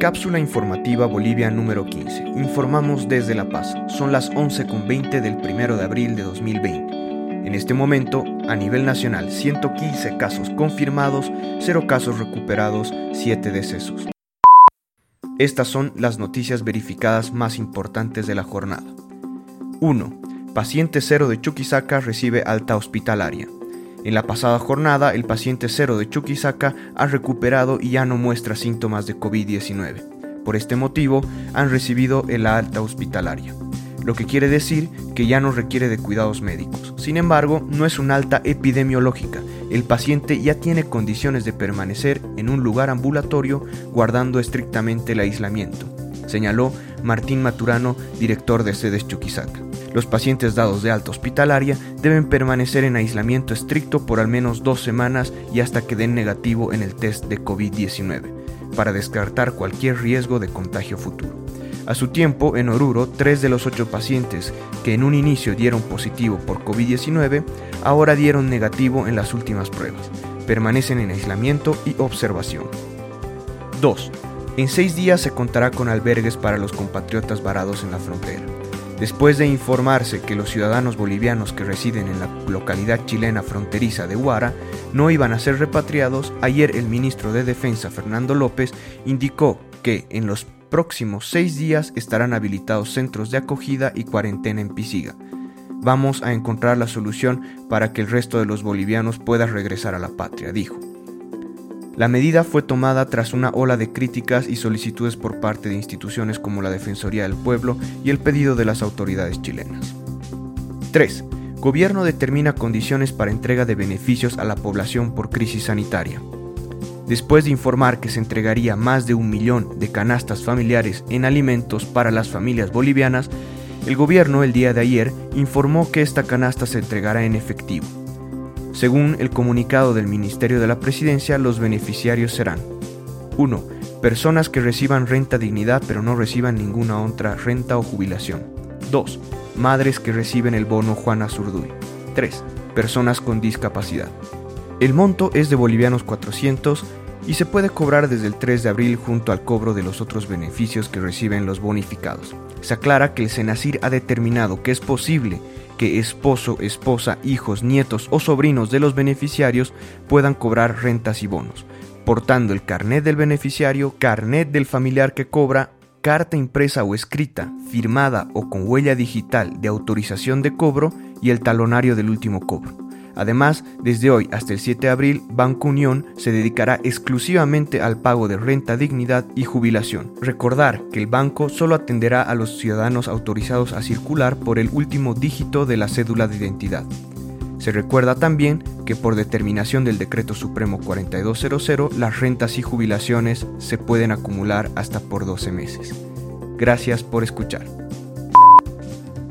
Cápsula informativa Bolivia número 15. Informamos desde La Paz. Son las 11.20 del 1 de abril de 2020. En este momento, a nivel nacional, 115 casos confirmados, 0 casos recuperados, 7 decesos. Estas son las noticias verificadas más importantes de la jornada. 1. Paciente 0 de Chuquisaca recibe alta hospitalaria. En la pasada jornada, el paciente cero de Chuquisaca ha recuperado y ya no muestra síntomas de COVID-19. Por este motivo, han recibido el alta hospitalaria, lo que quiere decir que ya no requiere de cuidados médicos. Sin embargo, no es una alta epidemiológica. El paciente ya tiene condiciones de permanecer en un lugar ambulatorio guardando estrictamente el aislamiento, señaló Martín Maturano, director de sedes Chuquisaca. Los pacientes dados de alta hospitalaria deben permanecer en aislamiento estricto por al menos dos semanas y hasta que den negativo en el test de COVID-19, para descartar cualquier riesgo de contagio futuro. A su tiempo, en Oruro, tres de los ocho pacientes que en un inicio dieron positivo por COVID-19, ahora dieron negativo en las últimas pruebas. Permanecen en aislamiento y observación. 2. En seis días se contará con albergues para los compatriotas varados en la frontera. Después de informarse que los ciudadanos bolivianos que residen en la localidad chilena fronteriza de Huara no iban a ser repatriados, ayer el ministro de Defensa Fernando López indicó que en los próximos seis días estarán habilitados centros de acogida y cuarentena en Pisiga. Vamos a encontrar la solución para que el resto de los bolivianos pueda regresar a la patria, dijo. La medida fue tomada tras una ola de críticas y solicitudes por parte de instituciones como la Defensoría del Pueblo y el pedido de las autoridades chilenas. 3. Gobierno determina condiciones para entrega de beneficios a la población por crisis sanitaria. Después de informar que se entregaría más de un millón de canastas familiares en alimentos para las familias bolivianas, el gobierno el día de ayer informó que esta canasta se entregará en efectivo según el comunicado del Ministerio de la Presidencia, los beneficiarios serán 1. Personas que reciban renta dignidad pero no reciban ninguna otra renta o jubilación. 2. Madres que reciben el bono Juana Zurduy. 3. Personas con discapacidad. El monto es de bolivianos 400 y se puede cobrar desde el 3 de abril junto al cobro de los otros beneficios que reciben los bonificados. Se aclara que el Senacir ha determinado que es posible que esposo, esposa, hijos, nietos o sobrinos de los beneficiarios puedan cobrar rentas y bonos, portando el carnet del beneficiario, carnet del familiar que cobra, carta impresa o escrita, firmada o con huella digital de autorización de cobro y el talonario del último cobro. Además, desde hoy hasta el 7 de abril, Banco Unión se dedicará exclusivamente al pago de renta, dignidad y jubilación. Recordar que el banco solo atenderá a los ciudadanos autorizados a circular por el último dígito de la cédula de identidad. Se recuerda también que por determinación del Decreto Supremo 4200, las rentas y jubilaciones se pueden acumular hasta por 12 meses. Gracias por escuchar.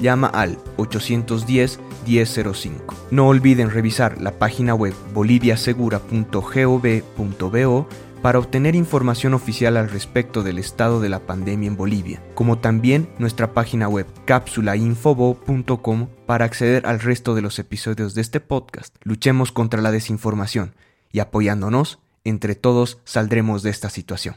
llama al 810-1005. No olviden revisar la página web boliviasegura.gov.bo para obtener información oficial al respecto del estado de la pandemia en Bolivia, como también nuestra página web cápsulainfobo.com para acceder al resto de los episodios de este podcast. Luchemos contra la desinformación y apoyándonos, entre todos saldremos de esta situación.